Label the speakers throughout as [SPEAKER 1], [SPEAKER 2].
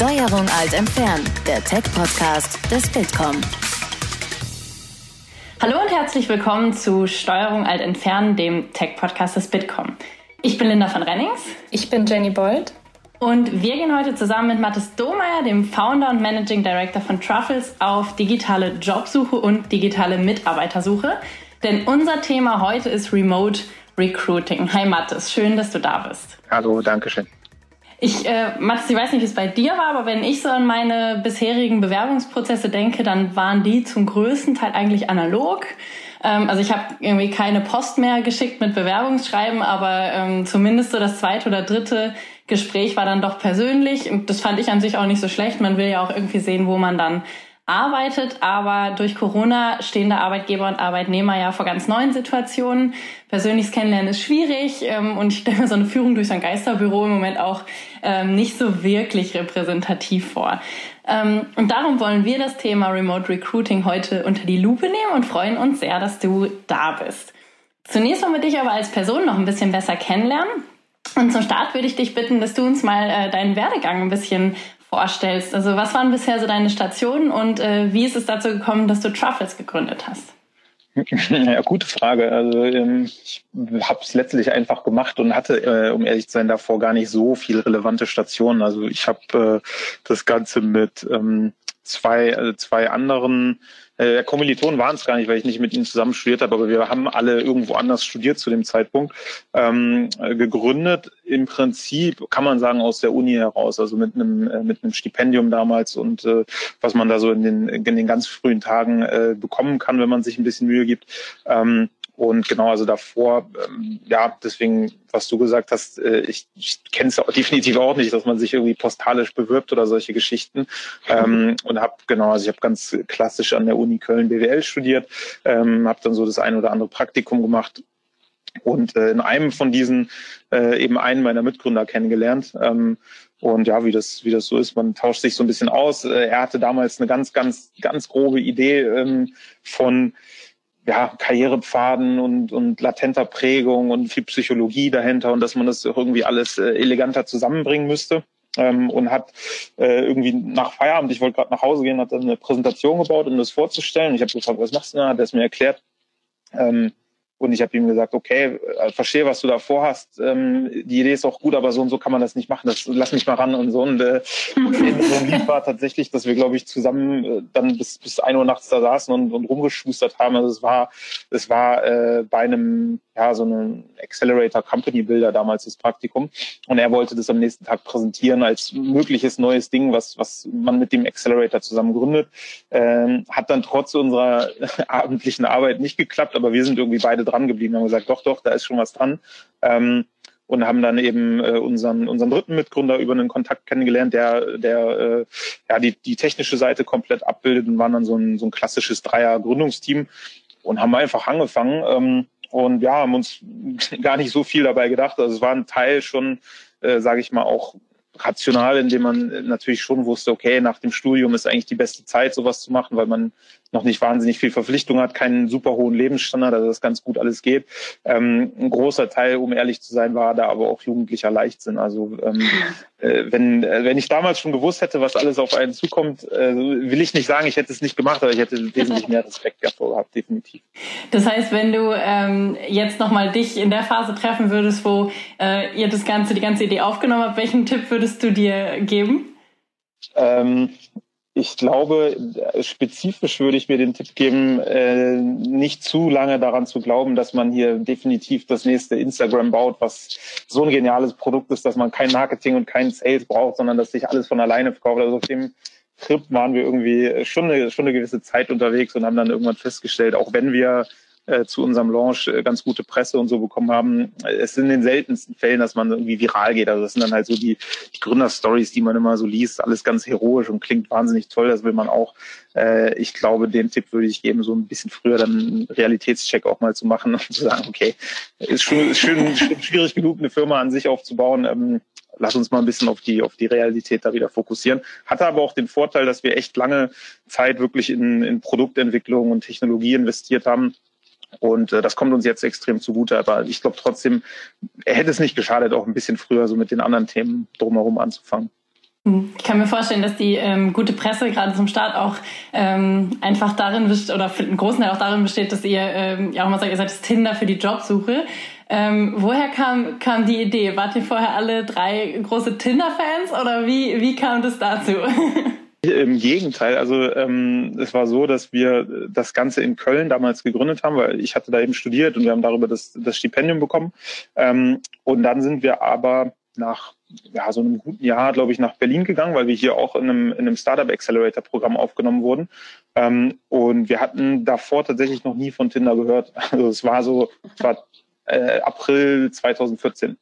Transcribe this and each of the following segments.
[SPEAKER 1] Steuerung alt entfernen, der Tech-Podcast des Bitkom.
[SPEAKER 2] Hallo und herzlich willkommen zu Steuerung alt entfernen, dem Tech-Podcast des Bitkom. Ich bin Linda von Rennings.
[SPEAKER 3] Ich bin Jenny Bold.
[SPEAKER 2] Und wir gehen heute zusammen mit Mathis Domeyer, dem Founder und Managing Director von Truffles, auf digitale Jobsuche und digitale Mitarbeitersuche. Denn unser Thema heute ist Remote Recruiting. Hi Mathis, schön, dass du da bist.
[SPEAKER 4] Hallo, danke schön.
[SPEAKER 2] Ich, äh, Mathis, ich weiß nicht, wie es bei dir war, aber wenn ich so an meine bisherigen Bewerbungsprozesse denke, dann waren die zum größten Teil eigentlich analog. Ähm, also ich habe irgendwie keine Post mehr geschickt mit Bewerbungsschreiben, aber ähm, zumindest so das zweite oder dritte Gespräch war dann doch persönlich. Und das fand ich an sich auch nicht so schlecht. Man will ja auch irgendwie sehen, wo man dann arbeitet, aber durch Corona stehen da Arbeitgeber und Arbeitnehmer ja vor ganz neuen Situationen. Persönliches Kennenlernen ist schwierig ähm, und ich stelle mir so eine Führung durch so ein Geisterbüro im Moment auch ähm, nicht so wirklich repräsentativ vor. Ähm, und darum wollen wir das Thema Remote Recruiting heute unter die Lupe nehmen und freuen uns sehr, dass du da bist. Zunächst wollen wir dich aber als Person noch ein bisschen besser kennenlernen. Und zum Start würde ich dich bitten, dass du uns mal äh, deinen Werdegang ein bisschen vorstellst. Also was waren bisher so deine Stationen und äh, wie ist es dazu gekommen, dass du Truffles gegründet hast?
[SPEAKER 4] Ja, gute Frage. Also ähm, ich habe es letztlich einfach gemacht und hatte, äh, um ehrlich zu sein, davor gar nicht so viel relevante Stationen. Also ich habe äh, das Ganze mit ähm, zwei, äh, zwei anderen äh, Kommilitonen waren es gar nicht, weil ich nicht mit ihnen zusammen studiert habe, aber wir haben alle irgendwo anders studiert zu dem Zeitpunkt. Ähm, äh, gegründet im Prinzip, kann man sagen, aus der Uni heraus, also mit einem, äh, mit einem Stipendium damals und äh, was man da so in den, in den ganz frühen Tagen äh, bekommen kann, wenn man sich ein bisschen Mühe gibt. Ähm, und genau, also davor, ähm, ja, deswegen, was du gesagt hast, äh, ich, ich kenne es definitiv auch nicht, dass man sich irgendwie postalisch bewirbt oder solche Geschichten. Ähm, und habe genau, also ich habe ganz klassisch an der Uni Köln BWL studiert, ähm, habe dann so das ein oder andere Praktikum gemacht und äh, in einem von diesen äh, eben einen meiner Mitgründer kennengelernt. Ähm, und ja, wie das, wie das so ist, man tauscht sich so ein bisschen aus. Äh, er hatte damals eine ganz, ganz, ganz grobe Idee ähm, von ja, Karrierepfaden und, und latenter Prägung und viel Psychologie dahinter und dass man das irgendwie alles äh, eleganter zusammenbringen müsste. Ähm, und hat äh, irgendwie nach Feierabend, ich wollte gerade nach Hause gehen, hat dann eine Präsentation gebaut, um das vorzustellen. Ich habe gefragt, was machst du da? Hat er es mir erklärt. Ähm, und ich habe ihm gesagt, okay, äh, verstehe, was du da vorhast. Ähm, die Idee ist auch gut, aber so und so kann man das nicht machen. Das lass mich mal ran und so. Und äh, so ein Lied war tatsächlich, dass wir, glaube ich, zusammen äh, dann bis bis ein Uhr nachts da saßen und, und rumgeschustert haben. Also es war es war äh, bei einem ja so einem Accelerator Company Builder damals das Praktikum. Und er wollte das am nächsten Tag präsentieren als mögliches neues Ding, was was man mit dem Accelerator zusammen gründet. Ähm, hat dann trotz unserer abendlichen Arbeit nicht geklappt, aber wir sind irgendwie beide dran geblieben, haben gesagt, doch, doch, da ist schon was dran. Ähm, und haben dann eben äh, unseren, unseren dritten Mitgründer über einen Kontakt kennengelernt, der, der äh, ja, die, die technische Seite komplett abbildet und waren dann so ein, so ein klassisches Dreier-Gründungsteam und haben einfach angefangen ähm, und ja, haben uns gar nicht so viel dabei gedacht. Also es war ein Teil schon, äh, sage ich mal, auch rational, indem man natürlich schon wusste, okay, nach dem Studium ist eigentlich die beste Zeit, sowas zu machen, weil man noch nicht wahnsinnig viel Verpflichtung hat, keinen super hohen Lebensstandard, also das ganz gut alles geht. Ähm, ein großer Teil, um ehrlich zu sein, war da aber auch jugendlicher Leichtsinn. Also ähm, äh, wenn, äh, wenn ich damals schon gewusst hätte, was alles auf einen zukommt, äh, will ich nicht sagen, ich hätte es nicht gemacht, aber ich hätte wesentlich mehr Respekt davor gehabt, definitiv.
[SPEAKER 2] Das heißt, wenn du ähm, jetzt nochmal dich in der Phase treffen würdest, wo äh, ihr das Ganze, die ganze Idee aufgenommen habt, welchen Tipp würdest du dir geben?
[SPEAKER 4] Ähm, ich glaube, spezifisch würde ich mir den Tipp geben, äh, nicht zu lange daran zu glauben, dass man hier definitiv das nächste Instagram baut, was so ein geniales Produkt ist, dass man kein Marketing und kein Sales braucht, sondern dass sich alles von alleine verkauft. Also auf dem Trip waren wir irgendwie schon eine, schon eine gewisse Zeit unterwegs und haben dann irgendwann festgestellt, auch wenn wir äh, zu unserem Launch äh, ganz gute Presse und so bekommen haben. Es sind in den seltensten Fällen, dass man irgendwie viral geht. Also das sind dann halt so die, die Gründerstories, die man immer so liest, alles ganz heroisch und klingt wahnsinnig toll. Das will man auch. Äh, ich glaube, den Tipp würde ich geben, so ein bisschen früher dann einen Realitätscheck auch mal zu machen und zu sagen, okay, ist schon, schön, schwierig genug, eine Firma an sich aufzubauen. Ähm, lass uns mal ein bisschen auf die, auf die Realität da wieder fokussieren. Hatte aber auch den Vorteil, dass wir echt lange Zeit wirklich in, in Produktentwicklung und Technologie investiert haben und äh, das kommt uns jetzt extrem zugute. Aber ich glaube trotzdem, er hätte es nicht geschadet, auch ein bisschen früher so mit den anderen Themen drumherum anzufangen.
[SPEAKER 2] Hm, ich kann mir vorstellen, dass die ähm, gute Presse gerade zum Start auch ähm, einfach darin besteht, oder für einen großen Teil auch darin besteht, dass ihr ähm, ja auch mal sagt, ihr seid das Tinder für die Jobsuche. Ähm, woher kam, kam die Idee? Wart ihr vorher alle drei große Tinder-Fans oder wie, wie kam das dazu?
[SPEAKER 4] Im Gegenteil, also ähm, es war so, dass wir das Ganze in Köln damals gegründet haben, weil ich hatte da eben studiert und wir haben darüber das, das Stipendium bekommen. Ähm, und dann sind wir aber nach ja, so einem guten Jahr, glaube ich, nach Berlin gegangen, weil wir hier auch in einem, in einem Startup Accelerator Programm aufgenommen wurden. Ähm, und wir hatten davor tatsächlich noch nie von Tinder gehört. Also es war so, es war äh, April 2014.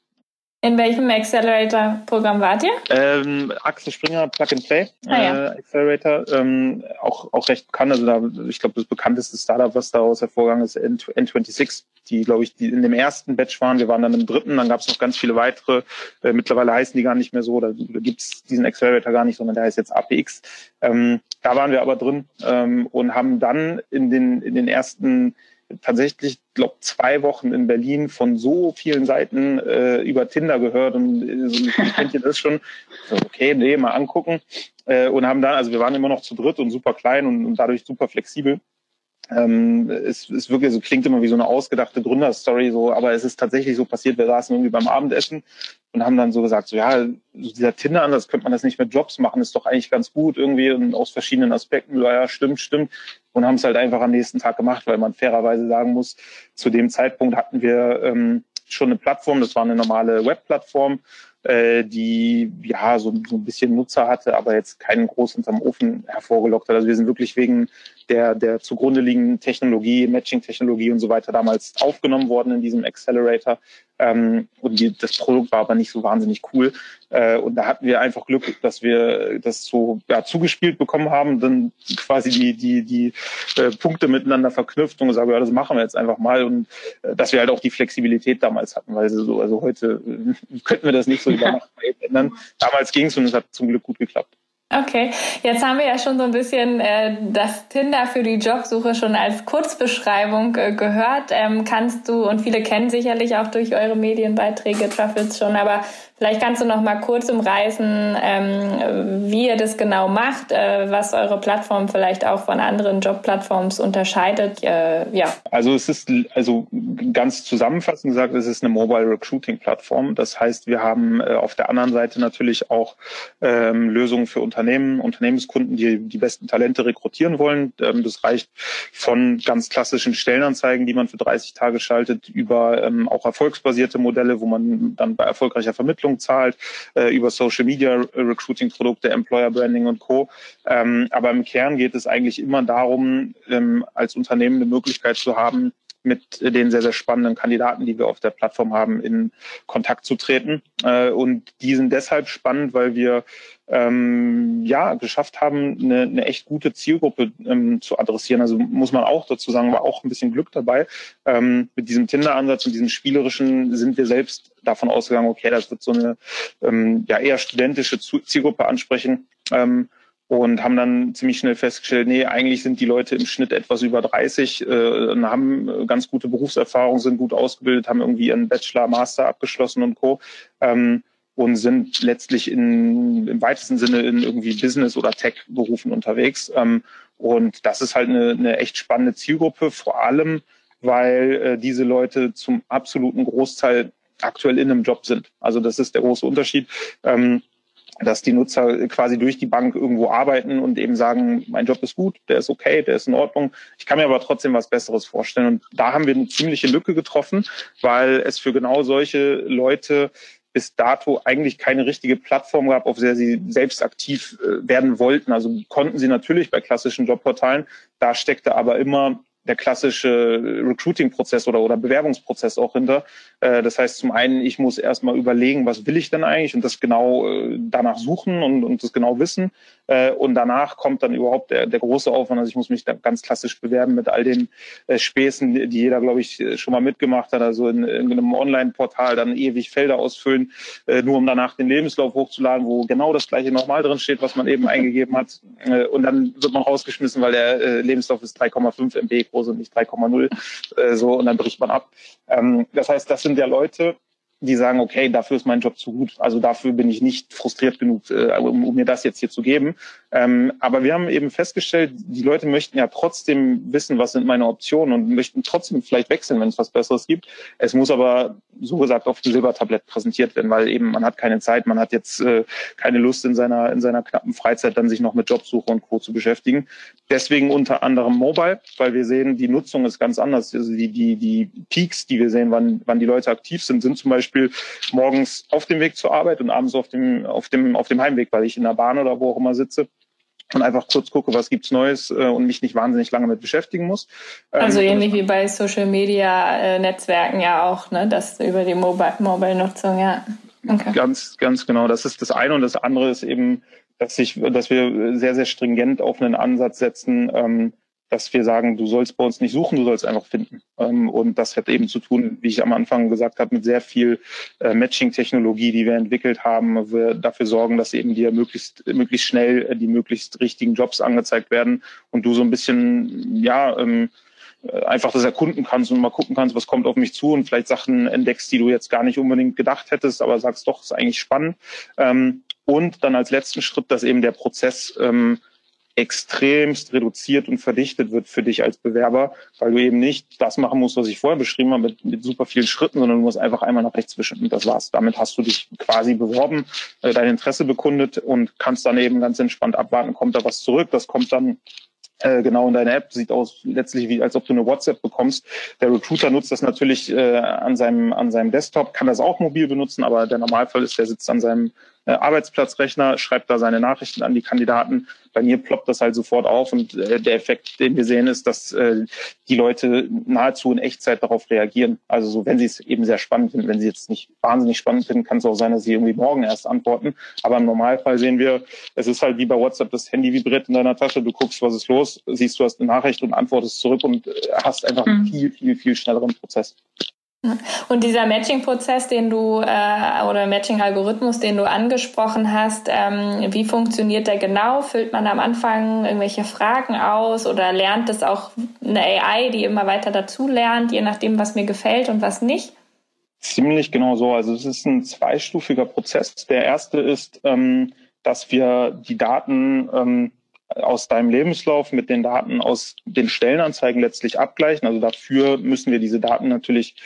[SPEAKER 3] In welchem Accelerator-Programm wart ihr?
[SPEAKER 4] Ähm, Axel Springer Plug and Play ah, ja. äh, Accelerator, ähm, auch, auch recht bekannt. Also da, ich glaube, das bekannteste Startup, was daraus hervorgegangen ist, N26, die, glaube ich, die in dem ersten Batch waren. Wir waren dann im dritten, dann gab es noch ganz viele weitere. Äh, mittlerweile heißen die gar nicht mehr so, da, da gibt es diesen Accelerator gar nicht, sondern der heißt jetzt APX. Ähm, da waren wir aber drin ähm, und haben dann in den, in den ersten tatsächlich, glaube zwei Wochen in Berlin von so vielen Seiten äh, über Tinder gehört und äh, so, kennt ihr das schon? So, okay, nee, mal angucken. Äh, und haben dann, also wir waren immer noch zu dritt und super klein und, und dadurch super flexibel. Ähm, es ist wirklich so klingt immer wie so eine ausgedachte Gründerstory so, aber es ist tatsächlich so passiert. Wir saßen irgendwie beim Abendessen und haben dann so gesagt, so ja, dieser Tinder-Ansatz könnte man das nicht mit Jobs machen, ist doch eigentlich ganz gut irgendwie und aus verschiedenen Aspekten. Ja, stimmt, stimmt. Und haben es halt einfach am nächsten Tag gemacht, weil man fairerweise sagen muss, zu dem Zeitpunkt hatten wir ähm, schon eine Plattform, das war eine normale Webplattform, äh, die ja so, so ein bisschen Nutzer hatte, aber jetzt keinen groß unterm Ofen hervorgelockt hat. Also wir sind wirklich wegen der, der zugrunde liegenden Technologie, Matching-Technologie und so weiter damals aufgenommen worden in diesem Accelerator. Ähm, und die, das Produkt war aber nicht so wahnsinnig cool. Äh, und da hatten wir einfach Glück, dass wir das so ja, zugespielt bekommen haben, dann quasi die, die, die äh, Punkte miteinander verknüpft und gesagt, ja, das machen wir jetzt einfach mal. Und äh, dass wir halt auch die Flexibilität damals hatten, weil so, also heute äh, könnten wir das nicht so über Nacht ändern. Damals ging es und es hat zum Glück gut geklappt.
[SPEAKER 3] Okay, jetzt haben wir ja schon so ein bisschen äh, das Tinder für die Jobsuche schon als Kurzbeschreibung äh, gehört. Ähm, kannst du, und viele kennen sicherlich auch durch eure Medienbeiträge Truffles schon, aber Vielleicht kannst du noch mal kurz umreißen, ähm, wie ihr das genau macht, äh, was eure Plattform vielleicht auch von anderen Jobplattformen unterscheidet. Äh, ja.
[SPEAKER 4] Also es ist also ganz zusammenfassend gesagt, es ist eine Mobile Recruiting Plattform. Das heißt, wir haben äh, auf der anderen Seite natürlich auch ähm, Lösungen für Unternehmen, Unternehmenskunden, die die besten Talente rekrutieren wollen. Ähm, das reicht von ganz klassischen Stellenanzeigen, die man für 30 Tage schaltet, über ähm, auch erfolgsbasierte Modelle, wo man dann bei erfolgreicher Vermittlung Vermittlung zahlt, äh, über Social Media Recruiting Produkte, Employer Branding und Co. Ähm, aber im Kern geht es eigentlich immer darum, ähm, als Unternehmen eine Möglichkeit zu haben, mit den sehr, sehr spannenden Kandidaten, die wir auf der Plattform haben, in Kontakt zu treten. Äh, und die sind deshalb spannend, weil wir ähm, ja geschafft haben, eine, eine echt gute Zielgruppe ähm, zu adressieren. Also muss man auch dazu sagen, war auch ein bisschen Glück dabei. Ähm, mit diesem Tinder-Ansatz und diesem spielerischen sind wir selbst davon ausgegangen, okay, das wird so eine ähm, ja eher studentische Zielgruppe ansprechen. Ähm, und haben dann ziemlich schnell festgestellt, nee, eigentlich sind die Leute im Schnitt etwas über 30, äh, haben ganz gute Berufserfahrung, sind gut ausgebildet, haben irgendwie ihren Bachelor, Master abgeschlossen und Co. Ähm, und sind letztlich in, im weitesten Sinne in irgendwie Business- oder Tech-Berufen unterwegs. Ähm, und das ist halt eine, eine echt spannende Zielgruppe, vor allem, weil äh, diese Leute zum absoluten Großteil aktuell in einem Job sind. Also das ist der große Unterschied. Ähm, dass die Nutzer quasi durch die Bank irgendwo arbeiten und eben sagen, mein Job ist gut, der ist okay, der ist in Ordnung. Ich kann mir aber trotzdem was Besseres vorstellen. Und da haben wir eine ziemliche Lücke getroffen, weil es für genau solche Leute bis dato eigentlich keine richtige Plattform gab, auf der sie selbst aktiv äh, werden wollten. Also konnten sie natürlich bei klassischen Jobportalen. Da steckte aber immer der klassische Recruiting-Prozess oder, oder Bewerbungsprozess auch hinter. Äh, das heißt, zum einen, ich muss erstmal überlegen, was will ich denn eigentlich und das genau äh, danach suchen und, und das genau wissen. Äh, und danach kommt dann überhaupt der, der große Aufwand. Also ich muss mich da ganz klassisch bewerben mit all den äh, Späßen, die jeder, glaube ich, schon mal mitgemacht hat. Also in, in einem Online-Portal dann ewig Felder ausfüllen, äh, nur um danach den Lebenslauf hochzuladen, wo genau das gleiche nochmal drin steht, was man eben eingegeben hat. Äh, und dann wird man rausgeschmissen, weil der äh, Lebenslauf ist 3,5 MB groß und nicht 3,0. Äh, so, und dann bricht man ab. Ähm, das heißt, das sind ja Leute, die sagen, okay, dafür ist mein Job zu gut. Also dafür bin ich nicht frustriert genug, äh, um, um mir das jetzt hier zu geben. Ähm, aber wir haben eben festgestellt, die Leute möchten ja trotzdem wissen, was sind meine Optionen und möchten trotzdem vielleicht wechseln, wenn es was Besseres gibt. Es muss aber, so gesagt, auf dem Silbertablett präsentiert werden, weil eben man hat keine Zeit, man hat jetzt äh, keine Lust in seiner, in seiner knappen Freizeit dann sich noch mit Jobsuche und Co. zu beschäftigen. Deswegen unter anderem Mobile, weil wir sehen, die Nutzung ist ganz anders. Also die, die, die Peaks, die wir sehen, wann, wann die Leute aktiv sind, sind zum Beispiel morgens auf dem Weg zur Arbeit und abends auf dem, auf dem, auf dem Heimweg, weil ich in der Bahn oder wo auch immer sitze und einfach kurz gucke, was gibt's Neues äh, und mich nicht wahnsinnig lange mit beschäftigen muss.
[SPEAKER 3] Ähm, also ähnlich wie bei Social Media äh, Netzwerken ja auch, ne? Das über die Mobile-Nutzung, ja.
[SPEAKER 4] Okay. Ganz, ganz genau. Das ist das eine und das andere ist eben, dass ich, dass wir sehr, sehr stringent auf einen Ansatz setzen, ähm, dass wir sagen, du sollst bei uns nicht suchen, du sollst einfach finden. Ähm, und das hat eben zu tun, wie ich am Anfang gesagt habe, mit sehr viel äh, Matching-Technologie, die wir entwickelt haben. Wir dafür sorgen, dass eben dir möglichst, möglichst schnell äh, die möglichst richtigen Jobs angezeigt werden und du so ein bisschen, ja, ähm, äh, einfach das erkunden kannst und mal gucken kannst, was kommt auf mich zu und vielleicht Sachen entdeckst, die du jetzt gar nicht unbedingt gedacht hättest, aber sagst doch, ist eigentlich spannend. Ähm, und dann als letzten Schritt, dass eben der Prozess extremst reduziert und verdichtet wird für dich als Bewerber, weil du eben nicht das machen musst, was ich vorher beschrieben habe, mit, mit super vielen Schritten, sondern du musst einfach einmal nach rechts wischen und das war's. Damit hast du dich quasi beworben, äh, dein Interesse bekundet und kannst dann eben ganz entspannt abwarten, kommt da was zurück. Das kommt dann äh, genau in deiner App. Sieht aus letztlich wie, als ob du eine WhatsApp bekommst. Der Recruiter nutzt das natürlich äh, an seinem an seinem Desktop, kann das auch mobil benutzen, aber der Normalfall ist, der sitzt an seinem Arbeitsplatzrechner, schreibt da seine Nachrichten an die Kandidaten. Bei mir ploppt das halt sofort auf und äh, der Effekt, den wir sehen, ist, dass äh, die Leute nahezu in Echtzeit darauf reagieren. Also so, wenn sie es eben sehr spannend finden, wenn sie jetzt nicht wahnsinnig spannend finden, kann es auch sein, dass sie irgendwie morgen erst antworten. Aber im Normalfall sehen wir, es ist halt wie bei WhatsApp, das Handy vibriert in deiner Tasche, du guckst, was ist los, siehst, du hast eine Nachricht und antwortest zurück und äh, hast einfach einen mhm. viel, viel, viel schnelleren Prozess.
[SPEAKER 3] Und dieser Matching-Prozess, den du äh, oder Matching-Algorithmus, den du angesprochen hast, ähm, wie funktioniert der genau? Füllt man am Anfang irgendwelche Fragen aus oder lernt es auch eine AI, die immer weiter dazu lernt, je nachdem, was mir gefällt und was nicht?
[SPEAKER 4] Ziemlich genau so. Also es ist ein zweistufiger Prozess. Der erste ist, ähm, dass wir die Daten ähm, aus deinem Lebenslauf mit den Daten aus den Stellenanzeigen letztlich abgleichen. Also dafür müssen wir diese Daten natürlich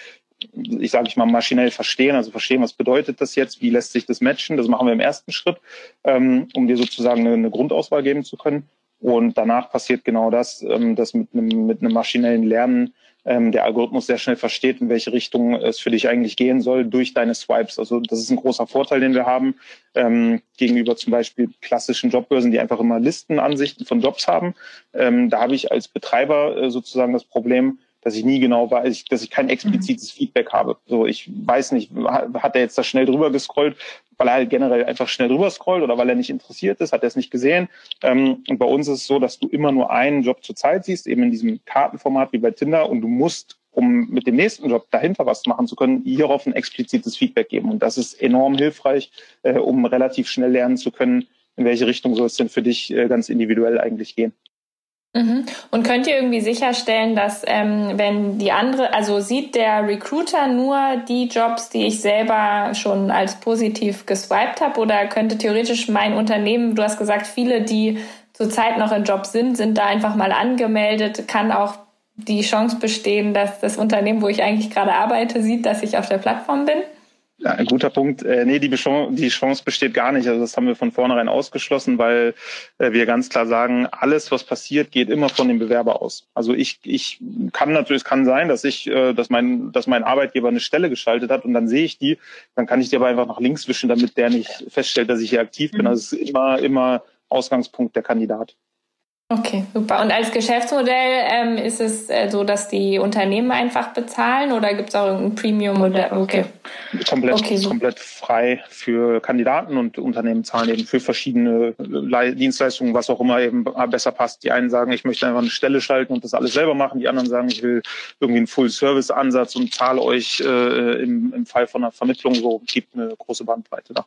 [SPEAKER 4] ich sage ich mal, maschinell verstehen, also verstehen, was bedeutet das jetzt, wie lässt sich das matchen. Das machen wir im ersten Schritt, ähm, um dir sozusagen eine, eine Grundauswahl geben zu können. Und danach passiert genau das, ähm, dass mit einem, mit einem maschinellen Lernen ähm, der Algorithmus sehr schnell versteht, in welche Richtung es für dich eigentlich gehen soll durch deine Swipes. Also das ist ein großer Vorteil, den wir haben ähm, gegenüber zum Beispiel klassischen Jobbörsen, die einfach immer Listenansichten von Jobs haben. Ähm, da habe ich als Betreiber äh, sozusagen das Problem, dass ich nie genau weiß, dass ich kein explizites mhm. Feedback habe. So, ich weiß nicht, hat er jetzt da schnell drüber gescrollt, weil er halt generell einfach schnell drüber scrollt oder weil er nicht interessiert ist, hat er es nicht gesehen. Ähm, und bei uns ist es so, dass du immer nur einen Job zur Zeit siehst, eben in diesem Kartenformat wie bei Tinder und du musst um mit dem nächsten Job dahinter was machen zu können, hierauf ein explizites Feedback geben. Und das ist enorm hilfreich, äh, um relativ schnell lernen zu können, in welche Richtung soll es denn für dich äh, ganz individuell eigentlich gehen.
[SPEAKER 3] Mhm. Und könnt ihr irgendwie sicherstellen, dass ähm, wenn die andere, also sieht der Recruiter nur die Jobs, die ich selber schon als positiv geswiped habe, oder könnte theoretisch mein Unternehmen, du hast gesagt, viele, die zurzeit noch im Job sind, sind da einfach mal angemeldet, kann auch die Chance bestehen, dass das Unternehmen, wo ich eigentlich gerade arbeite, sieht, dass ich auf der Plattform bin?
[SPEAKER 4] Ja, ein guter Punkt. Äh, nee, die, die Chance besteht gar nicht. Also das haben wir von vornherein ausgeschlossen, weil äh, wir ganz klar sagen, alles, was passiert, geht immer von dem Bewerber aus. Also ich, ich kann natürlich, es kann sein, dass ich, äh, dass mein, dass mein Arbeitgeber eine Stelle geschaltet hat und dann sehe ich die, dann kann ich die aber einfach nach links wischen, damit der nicht feststellt, dass ich hier aktiv bin. Mhm. Also es ist immer, immer Ausgangspunkt der Kandidat.
[SPEAKER 3] Okay, super. Und als Geschäftsmodell ähm, ist es äh, so, dass die Unternehmen einfach bezahlen oder gibt es auch ein Premium-Modell?
[SPEAKER 4] Okay. Komplett, okay. komplett frei für Kandidaten und Unternehmen zahlen eben für verschiedene Le Dienstleistungen, was auch immer eben besser passt. Die einen sagen, ich möchte einfach eine Stelle schalten und das alles selber machen. Die anderen sagen, ich will irgendwie einen Full-Service-Ansatz und zahle euch äh, im, im Fall von einer Vermittlung so, gibt eine große Bandbreite da.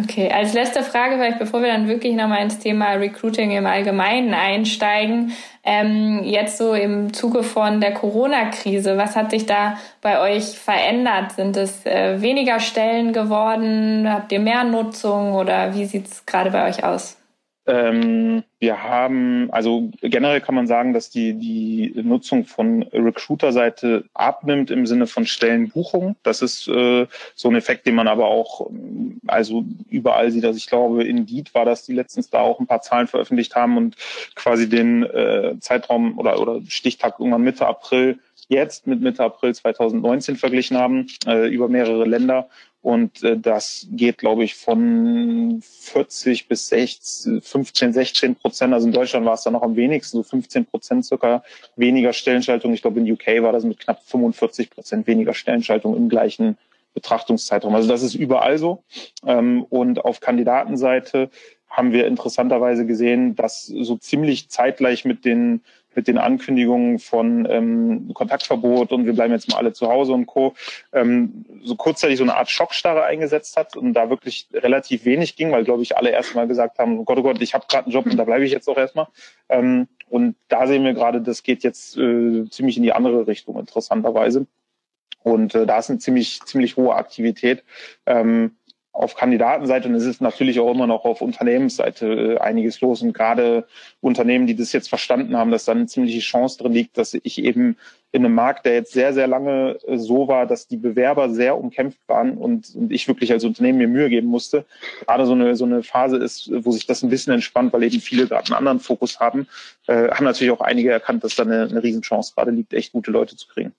[SPEAKER 3] Okay, als letzte Frage, vielleicht bevor wir dann wirklich nochmal ins Thema Recruiting im Allgemeinen einsteigen, ähm, jetzt so im Zuge von der Corona-Krise, was hat sich da bei euch verändert? Sind es äh, weniger Stellen geworden? Habt ihr mehr Nutzung oder wie sieht es gerade bei euch aus?
[SPEAKER 4] Ähm, wir haben, also generell kann man sagen, dass die, die Nutzung von Recruiter-Seite abnimmt im Sinne von Stellenbuchung. Das ist äh, so ein Effekt, den man aber auch also überall sieht. Also ich glaube, Indeed war das, die letztens da auch ein paar Zahlen veröffentlicht haben und quasi den äh, Zeitraum oder, oder Stichtag irgendwann Mitte April jetzt mit Mitte April 2019 verglichen haben, äh, über mehrere Länder. Und äh, das geht, glaube ich, von 40 bis 16, 15, 16 Prozent. Also in Deutschland war es dann noch am wenigsten, so 15 Prozent circa weniger Stellenschaltung. Ich glaube, in UK war das mit knapp 45 Prozent weniger Stellenschaltung im gleichen Betrachtungszeitraum. Also das ist überall so. Ähm, und auf Kandidatenseite haben wir interessanterweise gesehen, dass so ziemlich zeitgleich mit den mit den Ankündigungen von ähm, Kontaktverbot und wir bleiben jetzt mal alle zu Hause und Co. Ähm, so kurzzeitig so eine Art Schockstarre eingesetzt hat und da wirklich relativ wenig ging, weil, glaube ich, alle erstmal gesagt haben, oh Gott, oh Gott, ich habe gerade einen Job und da bleibe ich jetzt auch erstmal. Ähm, und da sehen wir gerade, das geht jetzt äh, ziemlich in die andere Richtung, interessanterweise. Und äh, da ist eine ziemlich, ziemlich hohe Aktivität. Ähm, auf Kandidatenseite und es ist natürlich auch immer noch auf Unternehmensseite äh, einiges los und gerade Unternehmen, die das jetzt verstanden haben, dass da eine ziemliche Chance drin liegt, dass ich eben in einem Markt, der jetzt sehr, sehr lange äh, so war, dass die Bewerber sehr umkämpft waren und, und ich wirklich als Unternehmen mir Mühe geben musste, gerade so eine, so eine Phase ist, wo sich das ein bisschen entspannt, weil eben viele gerade einen anderen Fokus haben, äh, haben natürlich auch einige erkannt, dass da eine, eine Riesenchance gerade liegt, echt gute Leute zu kriegen.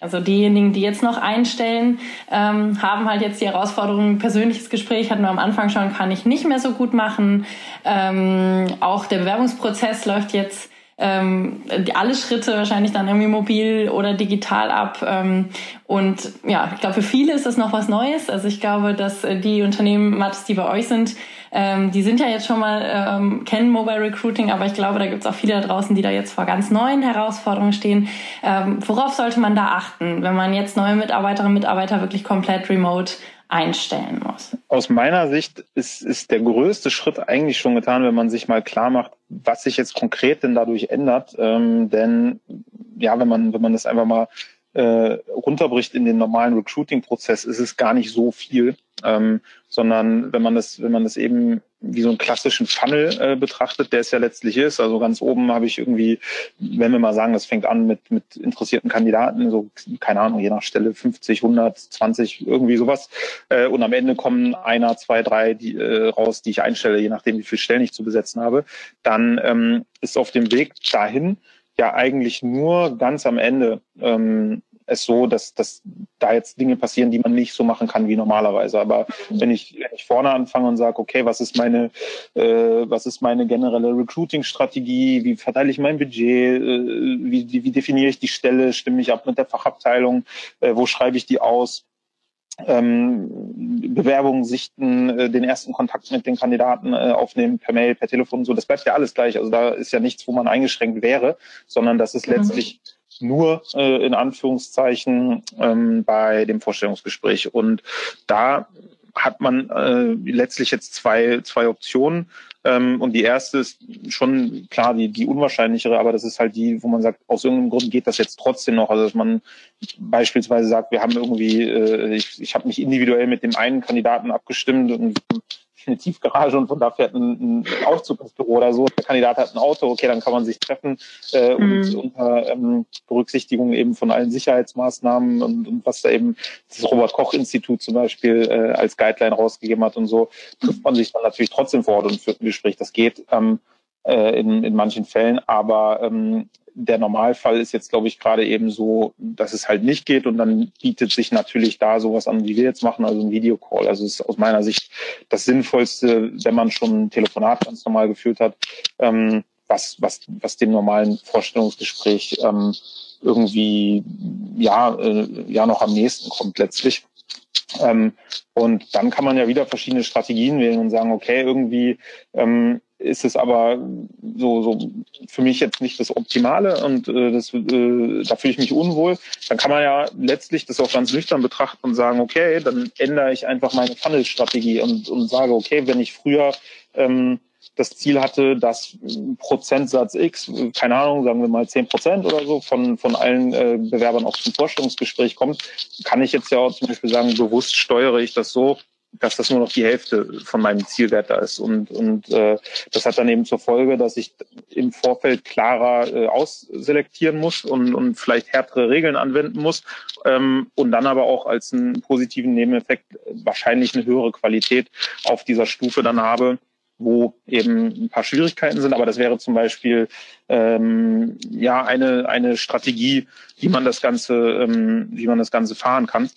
[SPEAKER 2] Also diejenigen, die jetzt noch einstellen, ähm, haben halt jetzt die Herausforderung, persönliches Gespräch hatten wir am Anfang schon, kann ich nicht mehr so gut machen. Ähm, auch der Bewerbungsprozess läuft jetzt ähm, alle Schritte wahrscheinlich dann irgendwie mobil oder digital ab. Ähm, und ja, ich glaube, für viele ist das noch was Neues. Also ich glaube, dass die Unternehmen, Mattes, die bei euch sind, ähm, die sind ja jetzt schon mal, ähm, kennen Mobile Recruiting, aber ich glaube, da gibt es auch viele da draußen, die da jetzt vor ganz neuen Herausforderungen stehen. Ähm, worauf sollte man da achten, wenn man jetzt neue Mitarbeiterinnen und Mitarbeiter wirklich komplett remote einstellen muss?
[SPEAKER 4] Aus meiner Sicht ist, ist der größte Schritt eigentlich schon getan, wenn man sich mal klar macht, was sich jetzt konkret denn dadurch ändert. Ähm, denn ja, wenn man, wenn man das einfach mal äh, runterbricht in den normalen Recruiting-Prozess, ist es gar nicht so viel, ähm, sondern wenn man das, wenn man das eben wie so einen klassischen Funnel äh, betrachtet, der es ja letztlich ist. Also ganz oben habe ich irgendwie, wenn wir mal sagen, das fängt an mit, mit interessierten Kandidaten, so, keine Ahnung, je nach Stelle 50, 100, 20, irgendwie sowas. Äh, und am Ende kommen einer, zwei, drei die, äh, raus, die ich einstelle, je nachdem, wie viele Stellen ich zu besetzen habe. Dann ähm, ist auf dem Weg dahin ja eigentlich nur ganz am Ende ähm, es so, dass, dass da jetzt Dinge passieren, die man nicht so machen kann wie normalerweise. Aber wenn ich, wenn ich vorne anfange und sage, okay, was ist meine, äh, was ist meine generelle Recruiting-Strategie, wie verteile ich mein Budget, äh, wie, wie, definiere ich die Stelle, stimme ich ab mit der Fachabteilung, äh, wo schreibe ich die aus, ähm, Bewerbungen sichten, äh, den ersten Kontakt mit den Kandidaten äh, aufnehmen, per Mail, per Telefon, so, das bleibt ja alles gleich. Also da ist ja nichts, wo man eingeschränkt wäre, sondern das ist mhm. Nur äh, in Anführungszeichen ähm, bei dem Vorstellungsgespräch. Und da hat man äh, letztlich jetzt zwei, zwei Optionen. Ähm, und die erste ist schon klar die, die unwahrscheinlichere, aber das ist halt die, wo man sagt, aus irgendeinem Grund geht das jetzt trotzdem noch. Also dass man beispielsweise sagt, wir haben irgendwie, äh, ich, ich habe mich individuell mit dem einen Kandidaten abgestimmt und eine Tiefgarage und von da fährt ein, ein Aufzug ins Büro oder so. Der Kandidat hat ein Auto, okay, dann kann man sich treffen äh, mhm. und unter ähm, Berücksichtigung eben von allen Sicherheitsmaßnahmen und, und was da eben das Robert-Koch-Institut zum Beispiel äh, als Guideline rausgegeben hat und so, trifft man sich dann natürlich trotzdem vor Ort und führt ein Gespräch. Das geht ähm, äh, in, in manchen Fällen, aber ähm, der Normalfall ist jetzt, glaube ich, gerade eben so, dass es halt nicht geht und dann bietet sich natürlich da sowas an, wie wir jetzt machen, also ein Videocall. Also es ist aus meiner Sicht das Sinnvollste, wenn man schon ein Telefonat ganz normal geführt hat, ähm, was, was, was dem normalen Vorstellungsgespräch ähm, irgendwie ja, äh, ja noch am nächsten kommt letztlich. Ähm, und dann kann man ja wieder verschiedene Strategien wählen und sagen, okay, irgendwie ähm, ist es aber so, so für mich jetzt nicht das Optimale und äh, das, äh, da fühle ich mich unwohl. Dann kann man ja letztlich das auch ganz nüchtern betrachten und sagen, okay, dann ändere ich einfach meine Funnel-Strategie und, und sage, okay, wenn ich früher ähm, das Ziel hatte, dass Prozentsatz X, keine Ahnung, sagen wir mal zehn Prozent oder so von, von allen äh, Bewerbern auch zum Vorstellungsgespräch kommt, kann ich jetzt ja auch zum Beispiel sagen, bewusst steuere ich das so, dass das nur noch die Hälfte von meinem Zielwert da ist. Und, und äh, das hat dann eben zur Folge, dass ich im Vorfeld klarer äh, ausselektieren muss und, und vielleicht härtere Regeln anwenden muss ähm, und dann aber auch als einen positiven Nebeneffekt wahrscheinlich eine höhere Qualität auf dieser Stufe dann habe, wo eben ein paar Schwierigkeiten sind, aber das wäre zum Beispiel ähm, ja eine eine Strategie, wie man das Ganze ähm, wie man das Ganze fahren kann.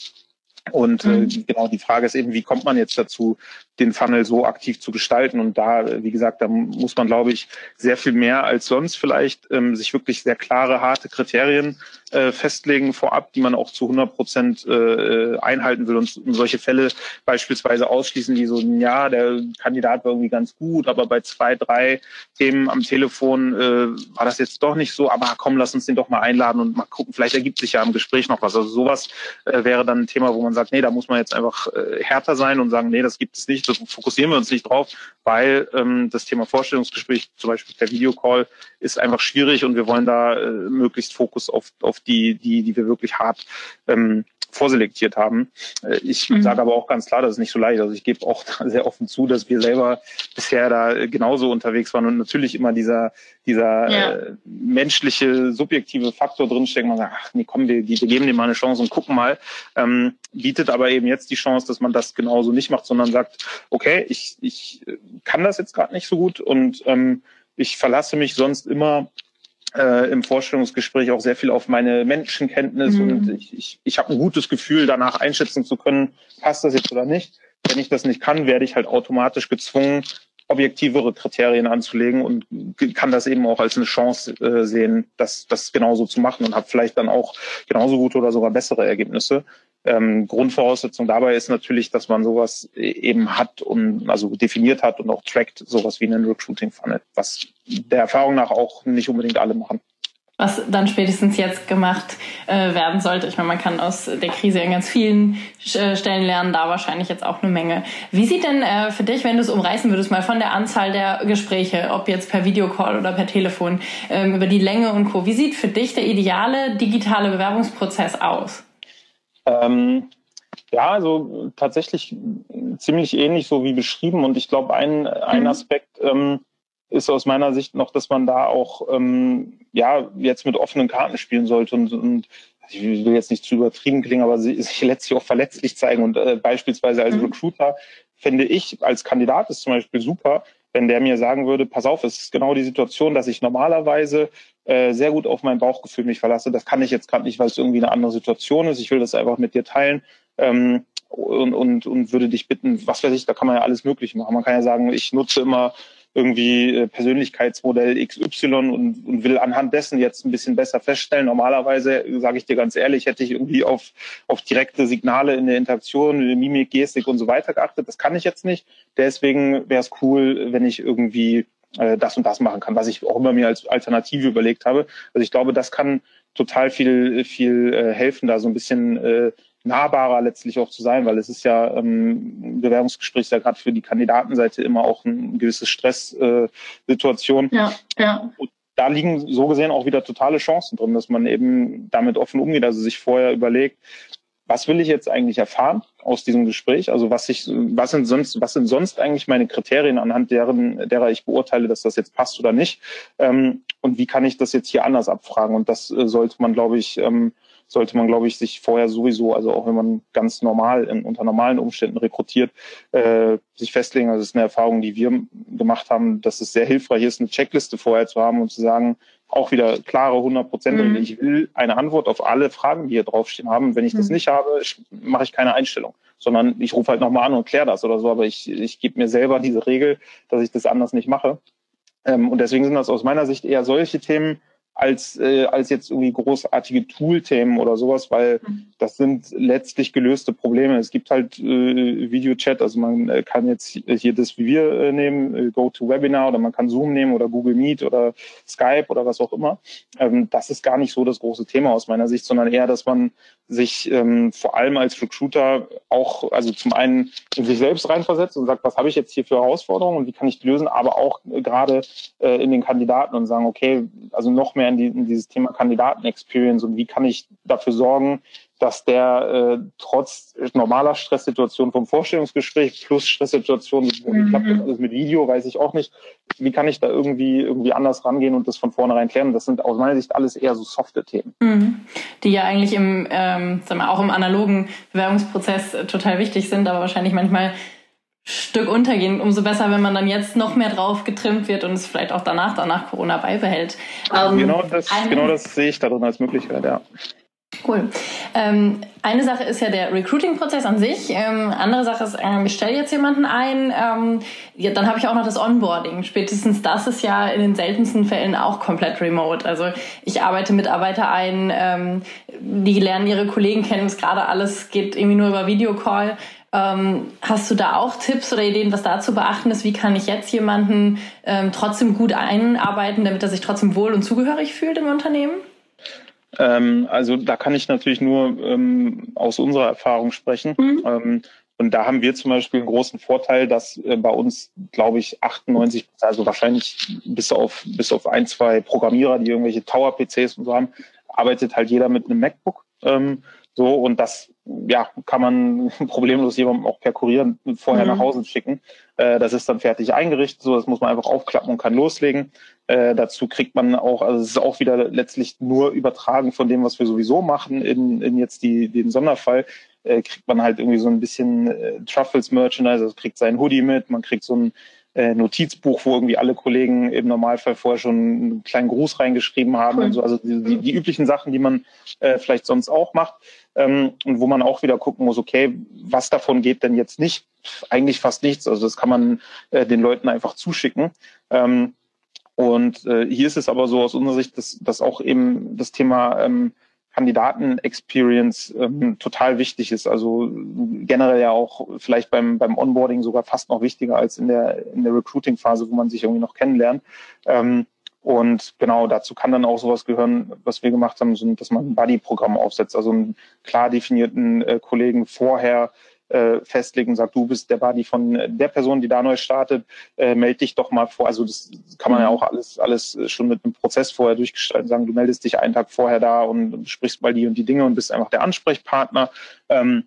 [SPEAKER 4] Und äh, mhm. genau die Frage ist eben, wie kommt man jetzt dazu, den Funnel so aktiv zu gestalten? Und da, wie gesagt, da muss man, glaube ich, sehr viel mehr als sonst vielleicht ähm, sich wirklich sehr klare, harte Kriterien äh, festlegen vorab, die man auch zu 100 Prozent äh, einhalten will und solche Fälle beispielsweise ausschließen, die so, ja, der Kandidat war irgendwie ganz gut, aber bei zwei, drei Themen am Telefon äh, war das jetzt doch nicht so, aber komm, lass uns den doch mal einladen und mal gucken, vielleicht ergibt sich ja im Gespräch noch was. Also sowas äh, wäre dann ein Thema, wo man sagt, nee, da muss man jetzt einfach äh, härter sein und sagen, nee, das gibt es nicht, das fokussieren wir uns nicht drauf, weil ähm, das Thema Vorstellungsgespräch, zum Beispiel per Videocall, ist einfach schwierig und wir wollen da äh, möglichst Fokus auf, auf die, die, die wir wirklich hart ähm, vorselektiert haben. Äh, ich mhm. sage aber auch ganz klar, das ist nicht so leicht. Also ich gebe auch sehr offen zu, dass wir selber bisher da genauso unterwegs waren und natürlich immer dieser, dieser ja. äh, menschliche, subjektive Faktor drinsteckt. Man sagt, ach nee, komm, wir, wir geben dem mal eine Chance und gucken mal. Ähm, bietet aber eben jetzt die Chance, dass man das genauso nicht macht, sondern sagt, okay, ich, ich kann das jetzt gerade nicht so gut und ähm, ich verlasse mich sonst immer äh, im Vorstellungsgespräch auch sehr viel auf meine Menschenkenntnis mhm. und ich, ich, ich habe ein gutes Gefühl, danach einschätzen zu können, passt das jetzt oder nicht. Wenn ich das nicht kann, werde ich halt automatisch gezwungen, objektivere Kriterien anzulegen und kann das eben auch als eine Chance äh, sehen, das, das genauso zu machen und habe vielleicht dann auch genauso gute oder sogar bessere Ergebnisse. Ähm, Grundvoraussetzung dabei ist natürlich, dass man sowas e-, eben hat und also definiert hat und auch trackt, sowas wie einen Recruiting Funnel, was der Erfahrung nach auch nicht unbedingt alle machen
[SPEAKER 2] was dann spätestens jetzt gemacht äh, werden sollte. Ich meine, man kann aus der Krise in ganz vielen äh, Stellen lernen, da wahrscheinlich jetzt auch eine Menge. Wie sieht denn äh, für dich, wenn du es umreißen würdest, mal von der Anzahl der Gespräche, ob jetzt per Videocall oder per Telefon, ähm, über die Länge und Co., wie sieht für dich der ideale digitale Bewerbungsprozess aus?
[SPEAKER 4] Ähm, ja, also tatsächlich ziemlich ähnlich so wie beschrieben. Und ich glaube, ein, ein mhm. Aspekt ähm, ist aus meiner Sicht noch, dass man da auch ähm, ja jetzt mit offenen Karten spielen sollte und, und ich will jetzt nicht zu übertrieben klingen, aber sich letztlich auch verletzlich zeigen. Und äh, beispielsweise als mhm. Recruiter finde ich als Kandidat ist zum Beispiel super, wenn der mir sagen würde, pass auf, es ist genau die Situation, dass ich normalerweise äh, sehr gut auf mein Bauchgefühl mich verlasse. Das kann ich jetzt gerade nicht, weil es irgendwie eine andere Situation ist. Ich will das einfach mit dir teilen. Ähm, und, und, und würde dich bitten, was weiß ich, da kann man ja alles Mögliche machen. Man kann ja sagen, ich nutze immer irgendwie äh, Persönlichkeitsmodell XY und, und will anhand dessen jetzt ein bisschen besser feststellen. Normalerweise, sage ich dir ganz ehrlich, hätte ich irgendwie auf, auf direkte Signale in der Interaktion, in der Mimik, Gestik und so weiter geachtet. Das kann ich jetzt nicht. Deswegen wäre es cool, wenn ich irgendwie äh, das und das machen kann, was ich auch immer mir als Alternative überlegt habe. Also ich glaube, das kann total viel, viel äh, helfen, da so ein bisschen äh, nahbarer letztlich auch zu sein, weil es ist ja ähm, Bewerbungsgespräch ist ja gerade für die Kandidatenseite immer auch ein gewisses Stresssituation. Äh, ja, ja. Und da liegen so gesehen auch wieder totale Chancen drin, dass man eben damit offen umgeht, also sich vorher überlegt, was will ich jetzt eigentlich erfahren aus diesem Gespräch? Also was ich, was sind sonst, was sind sonst eigentlich meine Kriterien, anhand deren, derer ich beurteile, dass das jetzt passt oder nicht? Ähm, und wie kann ich das jetzt hier anders abfragen? Und das äh, sollte man, glaube ich, ähm, sollte man, glaube ich, sich vorher sowieso, also auch wenn man ganz normal in, unter normalen Umständen rekrutiert, äh, sich festlegen. Also das ist eine Erfahrung, die wir gemacht haben, dass es sehr hilfreich ist, eine Checkliste vorher zu haben und zu sagen, auch wieder klare 100 Prozent. Mhm. Ich will eine Antwort auf alle Fragen, die hier draufstehen haben. Wenn ich mhm. das nicht habe, mache ich keine Einstellung, sondern ich rufe halt nochmal an und kläre das oder so. Aber ich, ich gebe mir selber diese Regel, dass ich das anders nicht mache. Ähm, und deswegen sind das aus meiner Sicht eher solche Themen, als, äh, als jetzt irgendwie großartige Tool-Themen oder sowas, weil mhm. das sind letztlich gelöste Probleme. Es gibt halt äh, Videochat, also man äh, kann jetzt hier das wie wir äh, nehmen, äh, GoToWebinar oder man kann Zoom nehmen oder Google Meet oder Skype oder was auch immer. Ähm, das ist gar nicht so das große Thema aus meiner Sicht, sondern eher, dass man sich ähm, vor allem als Recruiter auch, also zum einen in sich selbst reinversetzt und sagt, was habe ich jetzt hier für Herausforderungen und wie kann ich die lösen, aber auch äh, gerade äh, in den Kandidaten und sagen, okay, also noch mehr in, die, in dieses Thema Kandidaten-Experience und wie kann ich dafür sorgen, dass der äh, trotz normaler Stresssituation vom Vorstellungsgespräch plus Stresssituation, mhm. klappt das alles mit Video, weiß ich auch nicht. Wie kann ich da irgendwie irgendwie anders rangehen und das von vornherein klären? Das sind aus meiner Sicht alles eher so softe Themen.
[SPEAKER 2] Mhm. Die ja eigentlich im, ähm, sagen wir, auch im analogen Bewerbungsprozess total wichtig sind, aber wahrscheinlich manchmal Stück untergehen. Umso besser, wenn man dann jetzt noch mehr drauf getrimmt wird und es vielleicht auch danach, danach Corona beibehält.
[SPEAKER 4] Ähm, genau, das, genau das sehe ich darin als Möglichkeit, ja.
[SPEAKER 2] Cool. Ähm, eine Sache ist ja der Recruiting-Prozess an sich. Ähm, andere Sache ist, ähm, ich stelle jetzt jemanden ein, ähm, ja, dann habe ich auch noch das Onboarding. Spätestens das ist ja in den seltensten Fällen auch komplett remote. Also ich arbeite Mitarbeiter ein, ähm, die lernen ihre Kollegen kennen, es gerade alles geht irgendwie nur über Videocall. Ähm, hast du da auch Tipps oder Ideen, was da zu beachten ist? Wie kann ich jetzt jemanden ähm, trotzdem gut einarbeiten, damit er sich trotzdem wohl und zugehörig fühlt im Unternehmen?
[SPEAKER 4] Ähm, also da kann ich natürlich nur ähm, aus unserer Erfahrung sprechen. Mhm. Ähm, und da haben wir zum Beispiel einen großen Vorteil, dass äh, bei uns, glaube ich, 98%, also wahrscheinlich bis auf, bis auf ein, zwei Programmierer, die irgendwelche Tower-PCs und so haben, arbeitet halt jeder mit einem MacBook. Ähm, so, und das ja, kann man problemlos jemandem auch per Kurier vorher mhm. nach Hause schicken. Äh, das ist dann fertig eingerichtet, so das muss man einfach aufklappen und kann loslegen. Äh, dazu kriegt man auch, also es ist auch wieder letztlich nur übertragen von dem, was wir sowieso machen, in, in jetzt die, den Sonderfall, äh, kriegt man halt irgendwie so ein bisschen äh, Truffles Merchandise, also kriegt sein Hoodie mit, man kriegt so ein äh, Notizbuch, wo irgendwie alle Kollegen im Normalfall vorher schon einen kleinen Gruß reingeschrieben haben cool. und so. Also die, die, die üblichen Sachen, die man äh, vielleicht sonst auch macht. Ähm, und wo man auch wieder gucken muss, okay, was davon geht denn jetzt nicht? Eigentlich fast nichts. Also das kann man äh, den Leuten einfach zuschicken. Ähm, und äh, hier ist es aber so aus unserer Sicht, dass, dass auch eben das Thema ähm, Kandidaten-Experience ähm, total wichtig ist. Also generell ja auch vielleicht beim, beim Onboarding sogar fast noch wichtiger als in der, in der Recruiting-Phase, wo man sich irgendwie noch kennenlernt. Ähm, und genau dazu kann dann auch sowas gehören, was wir gemacht haben, so, dass man ein Buddy-Programm aufsetzt, also einen klar definierten äh, Kollegen vorher äh, festlegen, sagt, du bist der Buddy von der Person, die da neu startet, äh, melde dich doch mal vor. Also das kann man ja mhm. auch alles, alles schon mit einem Prozess vorher durchgestalten, sagen, du meldest dich einen Tag vorher da und sprichst mal die und die Dinge und bist einfach der Ansprechpartner. Ähm,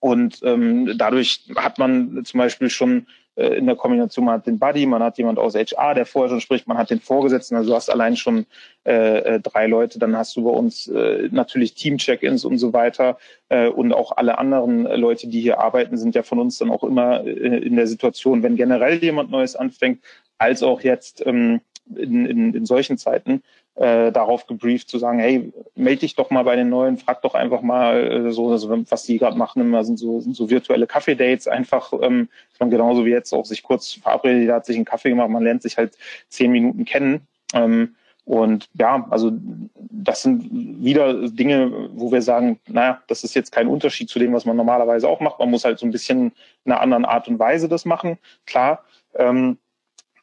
[SPEAKER 4] und ähm, dadurch hat man zum Beispiel schon äh, in der Kombination, man hat den Buddy, man hat jemand aus HR, der vorher schon spricht, man hat den Vorgesetzten, also du hast allein schon äh, äh, drei Leute, dann hast du bei uns äh, natürlich Team-Check-ins und so weiter äh, und auch alle anderen Leute, die hier arbeiten, sind ja von uns dann auch immer äh, in der Situation, wenn generell jemand Neues anfängt, als auch jetzt ähm, in, in, in solchen Zeiten, äh, darauf gebrieft zu sagen, hey, melde dich doch mal bei den Neuen, frag doch einfach mal äh, so, also was die gerade machen, immer sind so, sind so virtuelle Kaffee-Dates, einfach ähm, man genauso wie jetzt auch sich kurz verabredet, jeder hat sich einen Kaffee gemacht, man lernt sich halt zehn Minuten kennen. Ähm, und ja, also das sind wieder Dinge, wo wir sagen, naja, das ist jetzt kein Unterschied zu dem, was man normalerweise auch macht. Man muss halt so ein bisschen in einer anderen Art und Weise das machen, klar. Ähm,